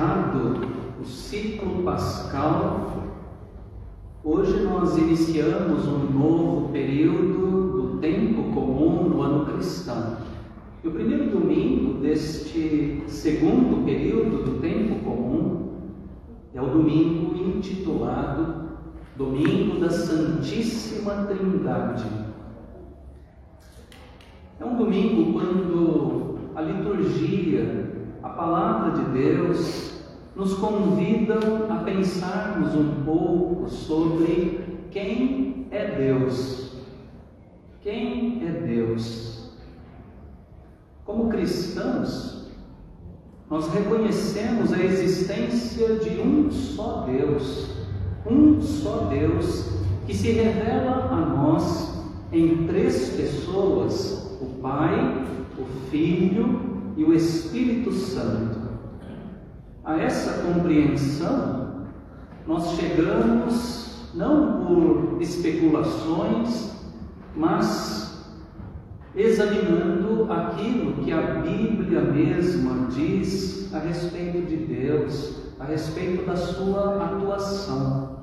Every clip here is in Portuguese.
Encerrado o ciclo pascal, hoje nós iniciamos um novo período do tempo comum no ano cristão. E o primeiro domingo deste segundo período do tempo comum é o domingo intitulado Domingo da Santíssima Trindade. É um domingo quando a liturgia a palavra de Deus nos convida a pensarmos um pouco sobre quem é Deus. Quem é Deus? Como cristãos, nós reconhecemos a existência de um só Deus, um só Deus que se revela a nós em três pessoas: o Pai, o Filho e o Espírito Santo. A essa compreensão, nós chegamos não por especulações, mas examinando aquilo que a Bíblia mesma diz a respeito de Deus, a respeito da sua atuação.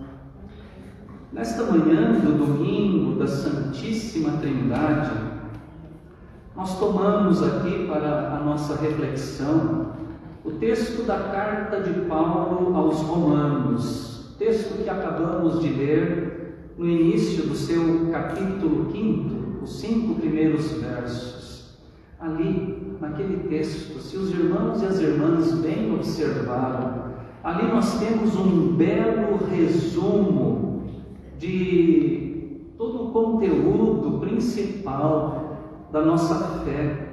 Nesta manhã do domingo da Santíssima Trindade, nós tomamos aqui para a nossa reflexão o texto da carta de Paulo aos Romanos, texto que acabamos de ler no início do seu capítulo 5, os cinco primeiros versos. Ali, naquele texto, se os irmãos e as irmãs bem observaram, ali nós temos um belo resumo de todo o conteúdo principal da nossa fé.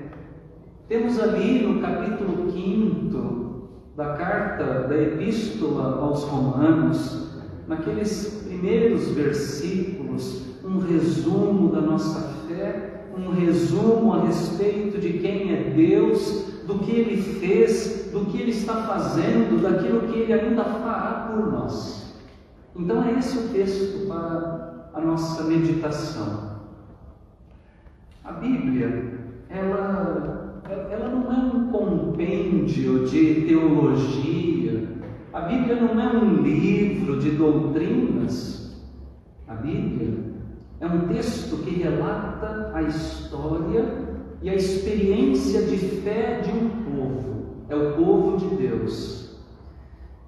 Temos ali no capítulo 5 da carta da Epístola aos Romanos, naqueles primeiros versículos, um resumo da nossa fé, um resumo a respeito de quem é Deus, do que Ele fez, do que Ele está fazendo, daquilo que Ele ainda fará por nós. Então é esse o texto para a nossa meditação. A Bíblia, ela, ela não é um compêndio de teologia, a Bíblia não é um livro de doutrinas, a Bíblia é um texto que relata a história e a experiência de fé de um povo, é o povo de Deus.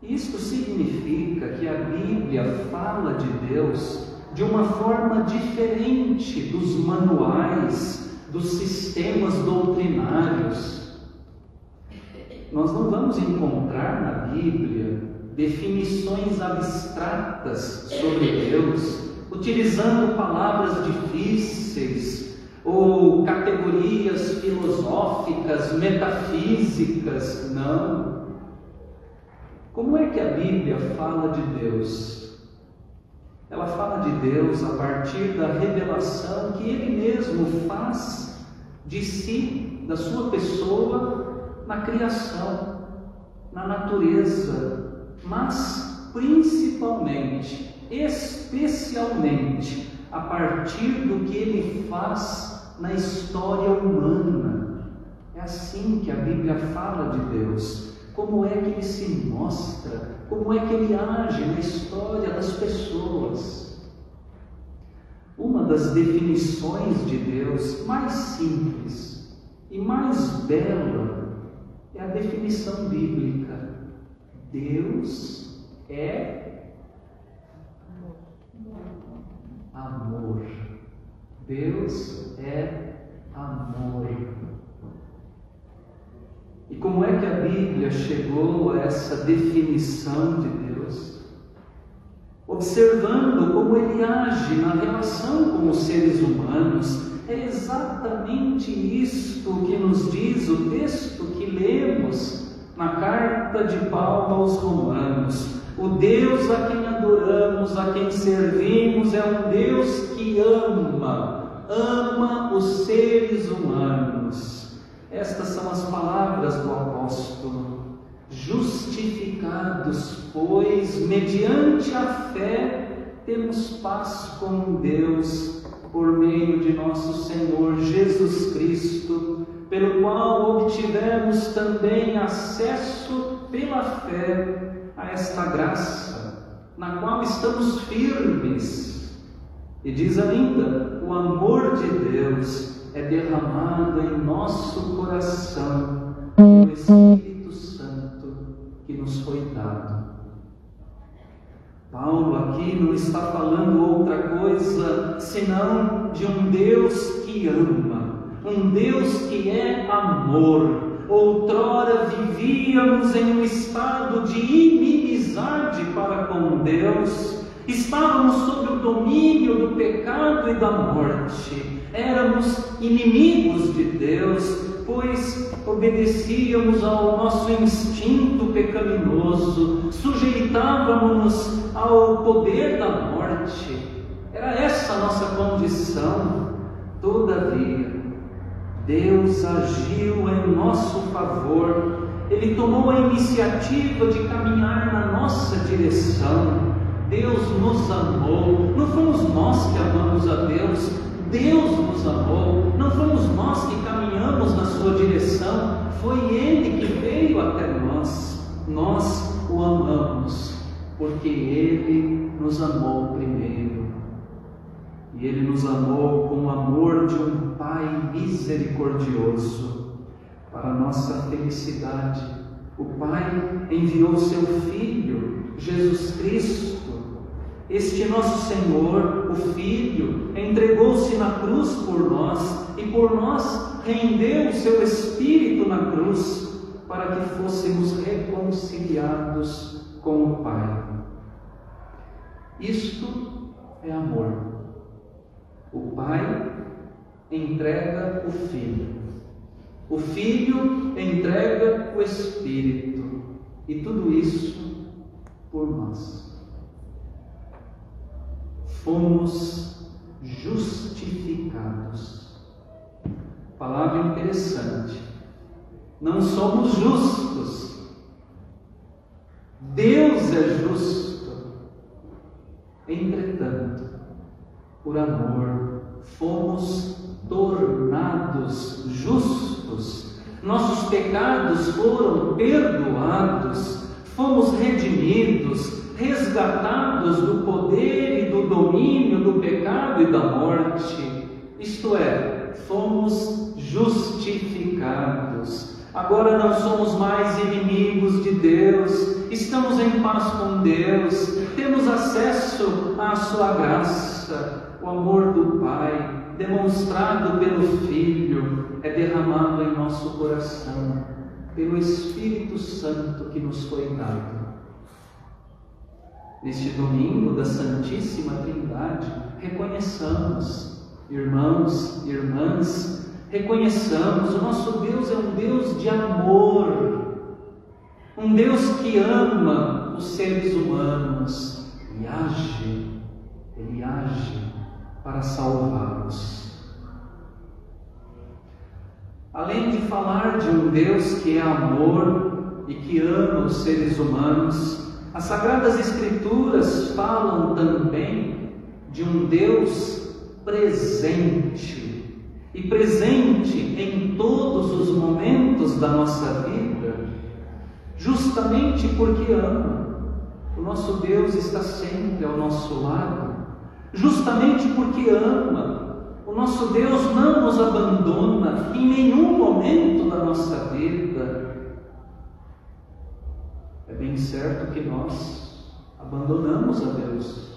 Isto significa que a Bíblia fala de Deus de uma forma diferente dos manuais, dos sistemas doutrinários. Nós não vamos encontrar na Bíblia definições abstratas sobre Deus, utilizando palavras difíceis ou categorias filosóficas, metafísicas, não. Como é que a Bíblia fala de Deus? Ela fala de Deus a partir da revelação que Ele mesmo faz de si, da sua pessoa, na criação, na natureza, mas principalmente, especialmente, a partir do que Ele faz na história humana. É assim que a Bíblia fala de Deus. Como é que Ele se mostra? como é que ele age na história das pessoas. Uma das definições de Deus mais simples e mais bela é a definição bíblica. Deus é amor. Deus é amor. E como é que a Bíblia chegou a essa definição de Deus? Observando como ele age na relação com os seres humanos, é exatamente isto que nos diz o texto que lemos na carta de Paulo aos Romanos. O Deus a quem adoramos, a quem servimos, é um Deus que ama, ama os seres humanos. Estas são as palavras do apóstolo. Justificados, pois, mediante a fé, temos paz com Deus por meio de nosso Senhor Jesus Cristo, pelo qual obtivemos também acesso pela fé a esta graça, na qual estamos firmes. E diz ainda: o amor de Deus é derramado em nosso coração pelo Espírito Santo que nos foi dado. Paulo aqui não está falando outra coisa senão de um Deus que ama, um Deus que é amor. Outrora vivíamos em um estado de inimizade para com Deus, estávamos sob o domínio do pecado e da morte, éramos inimigos de Deus, pois obedecíamos ao nosso instinto pecaminoso, sujeitávamos ao poder da morte. Era essa a nossa condição. Todavia, Deus agiu em nosso favor, Ele tomou a iniciativa de caminhar na nossa direção. Deus nos amou, não fomos nós que amamos a Deus, Deus nos amou, não fomos nós que caminhamos na sua direção, foi Ele que veio até nós. Nós o amamos, porque Ele nos amou primeiro. E Ele nos amou com o amor de um Pai misericordioso para nossa felicidade. O Pai enviou seu Filho, Jesus Cristo, este nosso Senhor, o Filho, entregou-se na cruz por nós e por nós rendeu o seu Espírito na cruz para que fôssemos reconciliados com o Pai. Isto é amor. O Pai entrega o Filho. O Filho entrega o Espírito. E tudo isso por nós fomos justificados. Palavra interessante. Não somos justos. Deus é justo. Entretanto, por amor, fomos tornados justos. Nossos pecados foram perdoados, fomos redimidos, resgatados do poder e do domínio do pecado e da morte, isto é, fomos justificados. Agora não somos mais inimigos de Deus, estamos em paz com Deus, temos acesso à Sua graça, o amor do Pai, demonstrado pelo Filho, é derramado em nosso coração, pelo Espírito Santo que nos foi dado neste domingo da Santíssima Trindade, reconheçamos, irmãos e irmãs, reconheçamos, o nosso Deus é um Deus de amor, um Deus que ama os seres humanos e age, Ele age para salvá-los. Além de falar de um Deus que é amor e que ama os seres humanos, as Sagradas Escrituras falam também de um Deus presente, e presente em todos os momentos da nossa vida, justamente porque ama. O nosso Deus está sempre ao nosso lado, justamente porque ama. O nosso Deus não nos abandona em nenhum momento da nossa vida, é bem certo que nós abandonamos a Deus.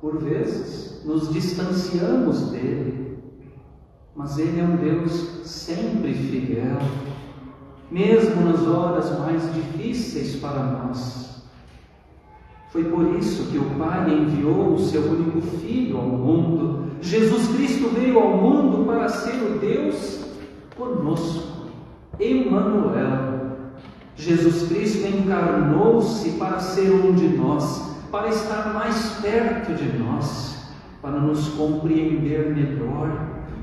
Por vezes nos distanciamos dele, mas ele é um Deus sempre fiel, mesmo nas horas mais difíceis para nós. Foi por isso que o Pai enviou o seu único Filho ao mundo. Jesus Cristo veio ao mundo para ser o Deus conosco, Emmanuel, Jesus Cristo encarnou-se para ser um de nós, para estar mais perto de nós, para nos compreender melhor,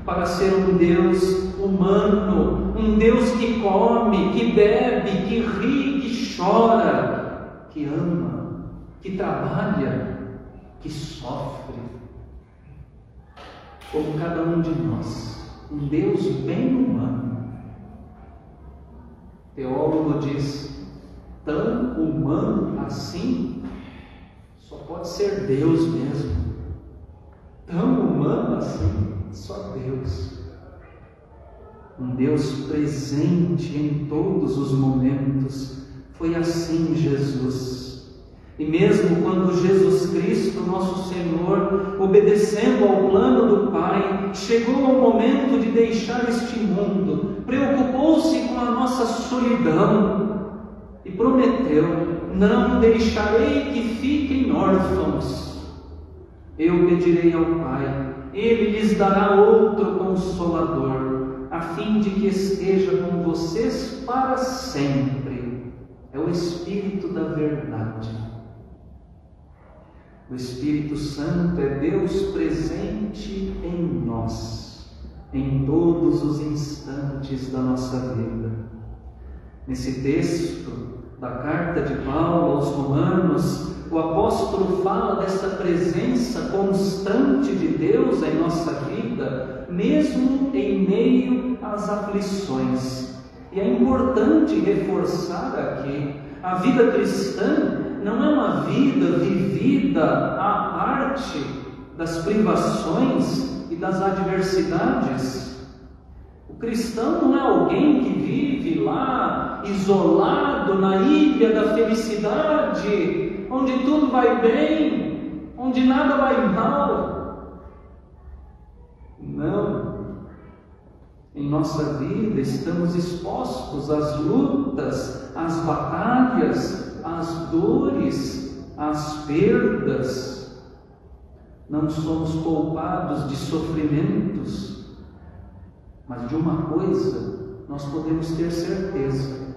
para ser um Deus humano, um Deus que come, que bebe, que ri, que chora, que ama, que trabalha, que sofre. Como cada um de nós, um Deus bem humano. O teólogo diz: tão humano assim, só pode ser Deus mesmo. Tão humano assim, só Deus. Um Deus presente em todos os momentos. Foi assim Jesus. E mesmo quando Jesus Cristo, nosso Senhor, obedecendo ao plano do Pai, chegou ao momento de deixar este mundo, preocupou-se a nossa solidão e prometeu: Não deixarei que fiquem órfãos. Eu pedirei ao Pai, ele lhes dará outro consolador, a fim de que esteja com vocês para sempre. É o Espírito da Verdade. O Espírito Santo é Deus presente em nós, em todos os instantes da nossa vida. Nesse texto da carta de Paulo aos Romanos, o apóstolo fala desta presença constante de Deus em nossa vida, mesmo em meio às aflições. E é importante reforçar aqui: a vida cristã não é uma vida vivida à arte das privações das adversidades. O cristão não é alguém que vive lá isolado na ilha da felicidade, onde tudo vai bem, onde nada vai mal. Não. Em nossa vida estamos expostos às lutas, às batalhas, as dores, as perdas, não somos poupados de sofrimentos, mas de uma coisa nós podemos ter certeza: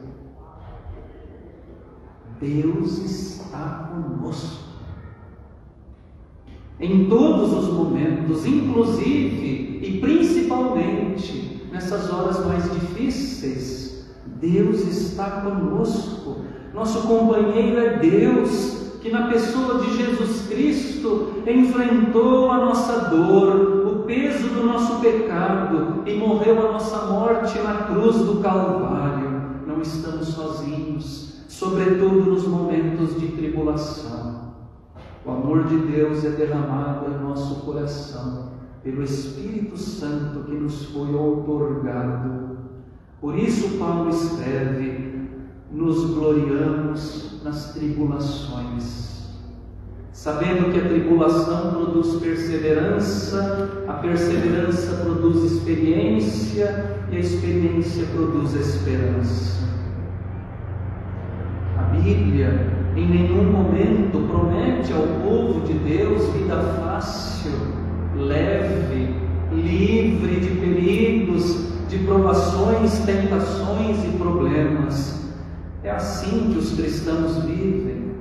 Deus está conosco. Em todos os momentos, inclusive e principalmente nessas horas mais difíceis, Deus está conosco. Nosso companheiro é Deus, que na pessoa de Jesus Cristo enfrentou a nossa dor, o peso do nosso pecado e morreu a nossa morte na cruz do Calvário. Não estamos sozinhos, sobretudo nos momentos de tribulação. O amor de Deus é derramado em nosso coração pelo Espírito Santo que nos foi outorgado. Por isso, Paulo escreve: nos gloriamos nas tribulações, sabendo que a tribulação produz perseverança, a perseverança produz experiência e a experiência produz esperança. A Bíblia em nenhum momento promete ao povo de Deus vida fácil, leve, livre de perigos, de provações, tentações e problemas. É assim que os cristãos vivem,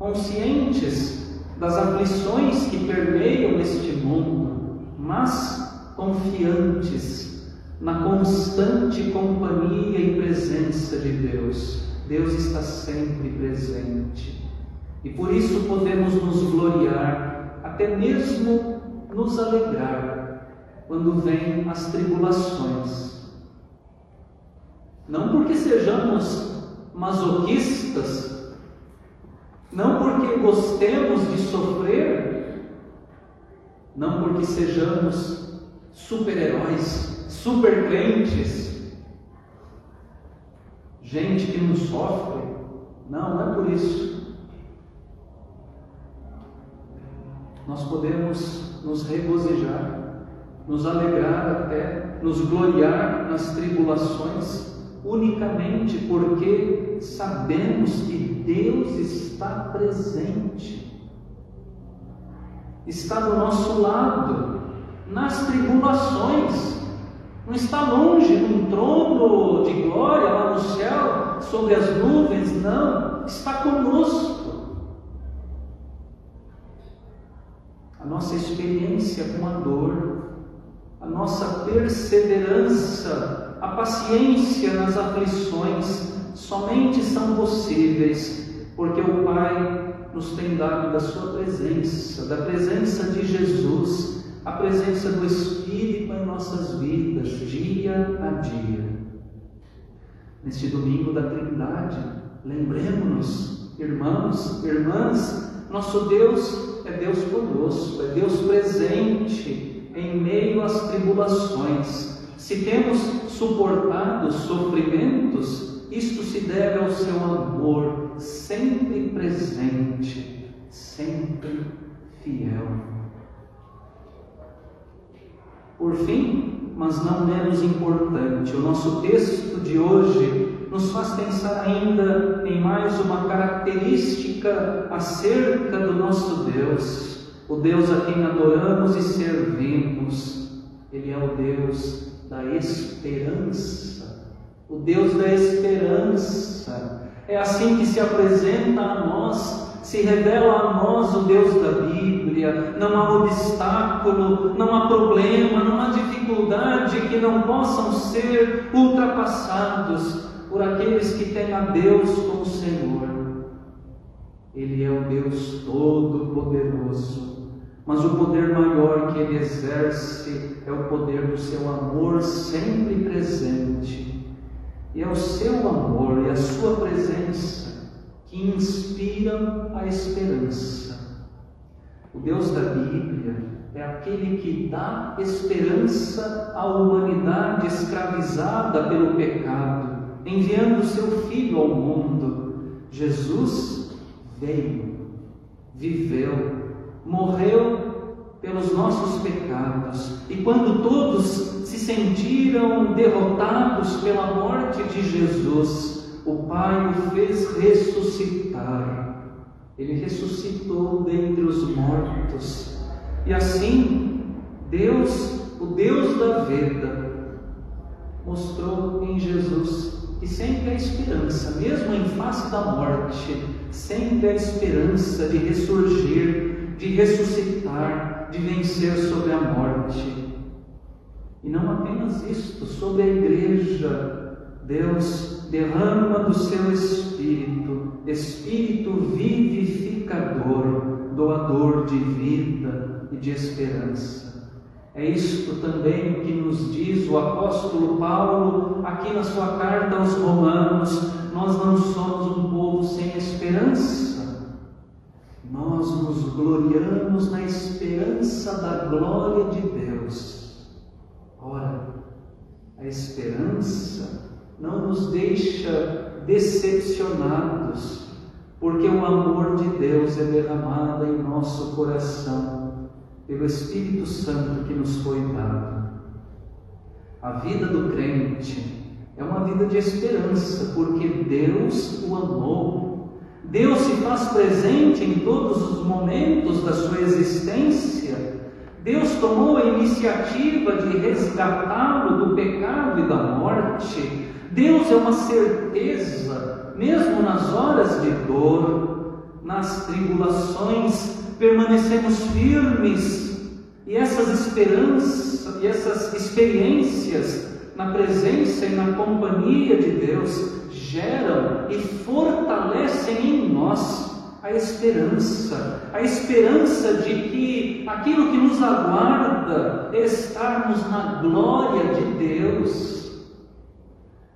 conscientes das aflições que permeiam este mundo, mas confiantes na constante companhia e presença de Deus. Deus está sempre presente. E por isso podemos nos gloriar, até mesmo nos alegrar, quando vêm as tribulações. Não porque sejamos masoquistas, não porque gostemos de sofrer, não porque sejamos super-heróis, super crentes, gente que não sofre, não, não é por isso. Nós podemos nos regozijar, nos alegrar até, nos gloriar nas tribulações unicamente porque sabemos que Deus está presente, está do nosso lado, nas tribulações, não está longe num trono de glória lá no céu, sobre as nuvens, não, está conosco. A nossa experiência com a dor, a nossa perseverança a paciência nas aflições somente são possíveis porque o Pai nos tem dado da Sua presença, da presença de Jesus, a presença do Espírito em nossas vidas, dia a dia. Neste domingo da Trindade, lembremos-nos, irmãos, irmãs, nosso Deus é Deus conosco, é Deus presente em meio às tribulações. Se temos suportado sofrimentos, isto se deve ao seu amor sempre presente, sempre fiel. Por fim, mas não menos importante, o nosso texto de hoje nos faz pensar ainda em mais uma característica acerca do nosso Deus, o Deus a quem adoramos e servimos. Ele é o Deus da esperança, o Deus da esperança. É assim que se apresenta a nós, se revela a nós o Deus da Bíblia. Não há obstáculo, não há problema, não há dificuldade que não possam ser ultrapassados por aqueles que têm a Deus como Senhor. Ele é o Deus Todo-Poderoso, mas o poder maior que ele exerce é o poder do seu amor sempre presente e é o seu amor e a sua presença que inspiram a esperança. O Deus da Bíblia é aquele que dá esperança à humanidade escravizada pelo pecado, enviando o seu Filho ao mundo. Jesus veio, viveu, morreu pelos nossos pecados. E quando todos se sentiram derrotados pela morte de Jesus, o Pai o fez ressuscitar. Ele ressuscitou dentre os mortos. E assim, Deus, o Deus da vida, mostrou em Jesus que sempre há esperança, mesmo em face da morte, sempre há esperança de ressurgir, de ressuscitar, de vencer sobre a morte. E não apenas isto, sobre a igreja, Deus derrama do seu Espírito, Espírito vivificador, doador de vida e de esperança. É isto também que nos diz o apóstolo Paulo aqui na sua carta aos Romanos: nós não somos um povo sem esperança nós nos gloriamos na esperança da glória de Deus. Ora, a esperança não nos deixa decepcionados, porque o amor de Deus é derramado em nosso coração pelo Espírito Santo que nos foi dado. A vida do crente é uma vida de esperança, porque Deus o amou Deus se faz presente em todos os momentos da sua existência. Deus tomou a iniciativa de resgatá-lo do pecado e da morte. Deus é uma certeza, mesmo nas horas de dor, nas tribulações, permanecemos firmes. E essas esperanças e essas experiências na presença e na companhia de Deus geram e fortalecem em nós a esperança, a esperança de que aquilo que nos aguarda é estarmos na glória de Deus.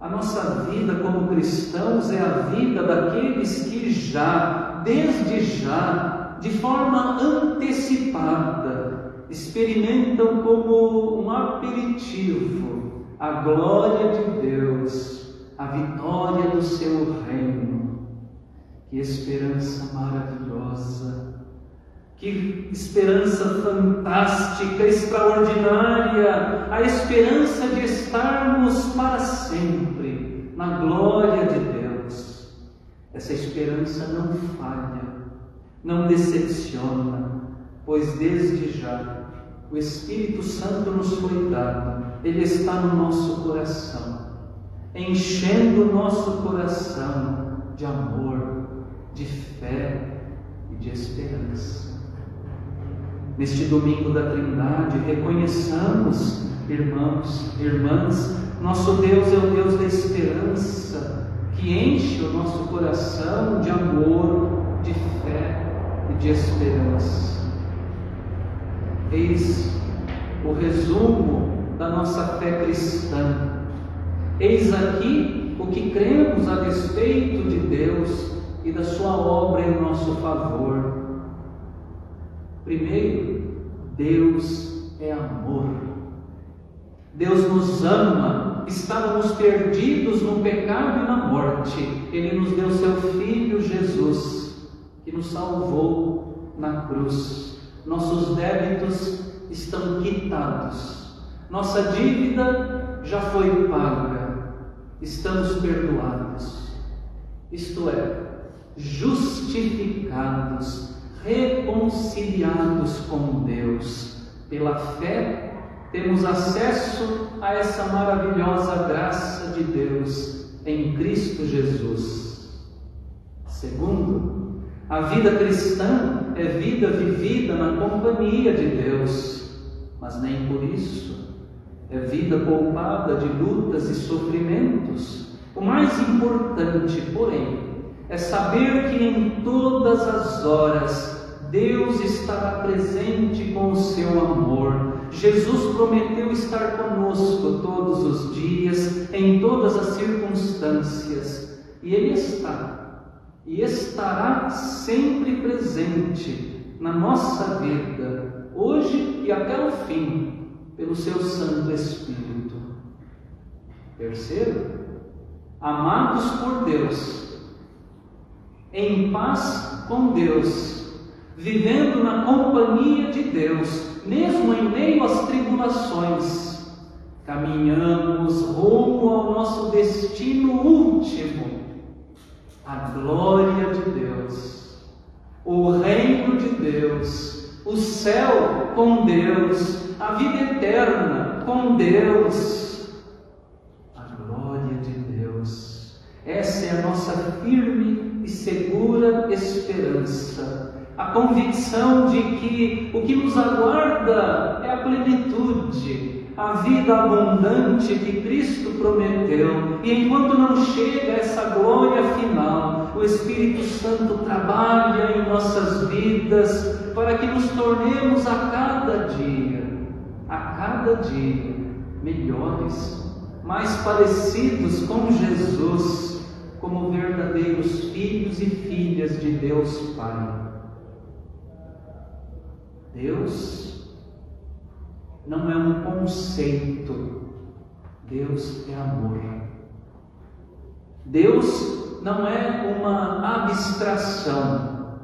A nossa vida como cristãos é a vida daqueles que já, desde já, de forma antecipada, experimentam como um aperitivo a glória de Deus a vitória do seu reino. Que esperança maravilhosa, que esperança fantástica, extraordinária, a esperança de estarmos para sempre na glória de Deus. Essa esperança não falha, não decepciona, pois desde já o Espírito Santo nos foi dado, ele está no nosso coração enchendo o nosso coração de amor, de fé e de esperança. Neste domingo da Trindade, reconheçamos, irmãos, irmãs, nosso Deus é o Deus da esperança, que enche o nosso coração de amor, de fé e de esperança. Eis o resumo da nossa fé cristã. Eis aqui o que cremos a respeito de Deus e da Sua obra em nosso favor. Primeiro, Deus é amor. Deus nos ama, estávamos perdidos no pecado e na morte. Ele nos deu seu Filho Jesus, que nos salvou na cruz. Nossos débitos estão quitados, nossa dívida já foi paga, estamos perdoados. Isto é, justificados, reconciliados com Deus. Pela fé, temos acesso a essa maravilhosa graça de Deus em Cristo Jesus. Segundo, a vida cristã é vida vivida na companhia de Deus, mas nem por isso é vida poupada de lutas e sofrimentos. O mais importante, porém, é saber que em todas as horas Deus estará presente com o seu amor. Jesus prometeu estar conosco todos os dias, em todas as circunstâncias, e Ele está, e estará sempre presente na nossa vida, hoje e até o fim, pelo seu Santo Espírito. Terceiro, amados por Deus, em paz com Deus, vivendo na companhia de Deus, mesmo em meio às tribulações, caminhamos rumo ao nosso destino último, a glória de Deus, o reino de Deus, o céu com Deus, a vida eterna com Deus, a glória de Deus. Essa é a nossa firme e segura esperança, a convicção de que o que nos aguarda é a plenitude, a vida abundante que Cristo prometeu. E enquanto não chega essa glória final, o Espírito Santo trabalha em nossas vidas para que nos tornemos a cada dia, a cada dia, melhores, mais parecidos com Jesus como verdadeiros filhos e filhas de Deus Pai. Deus não é um conceito, Deus é amor. Deus não é uma abstração,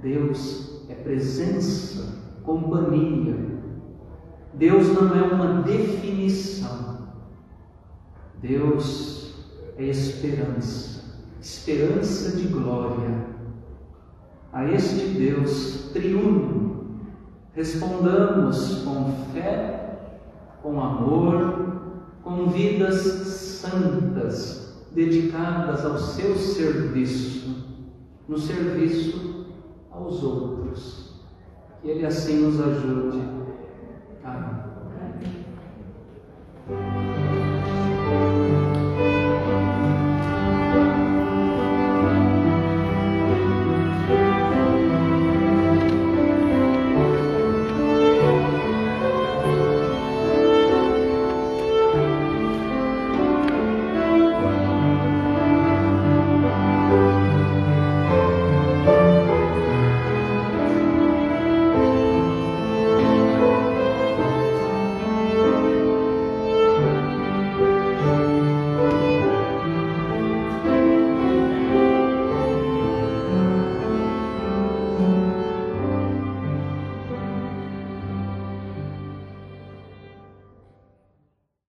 Deus é presença, companhia. Deus não é uma definição, Deus é esperança, esperança de glória. A este Deus triuno, respondamos com fé, com amor, com vidas santas, dedicadas ao seu serviço, no serviço aos outros. Que Ele assim nos ajude. Amen.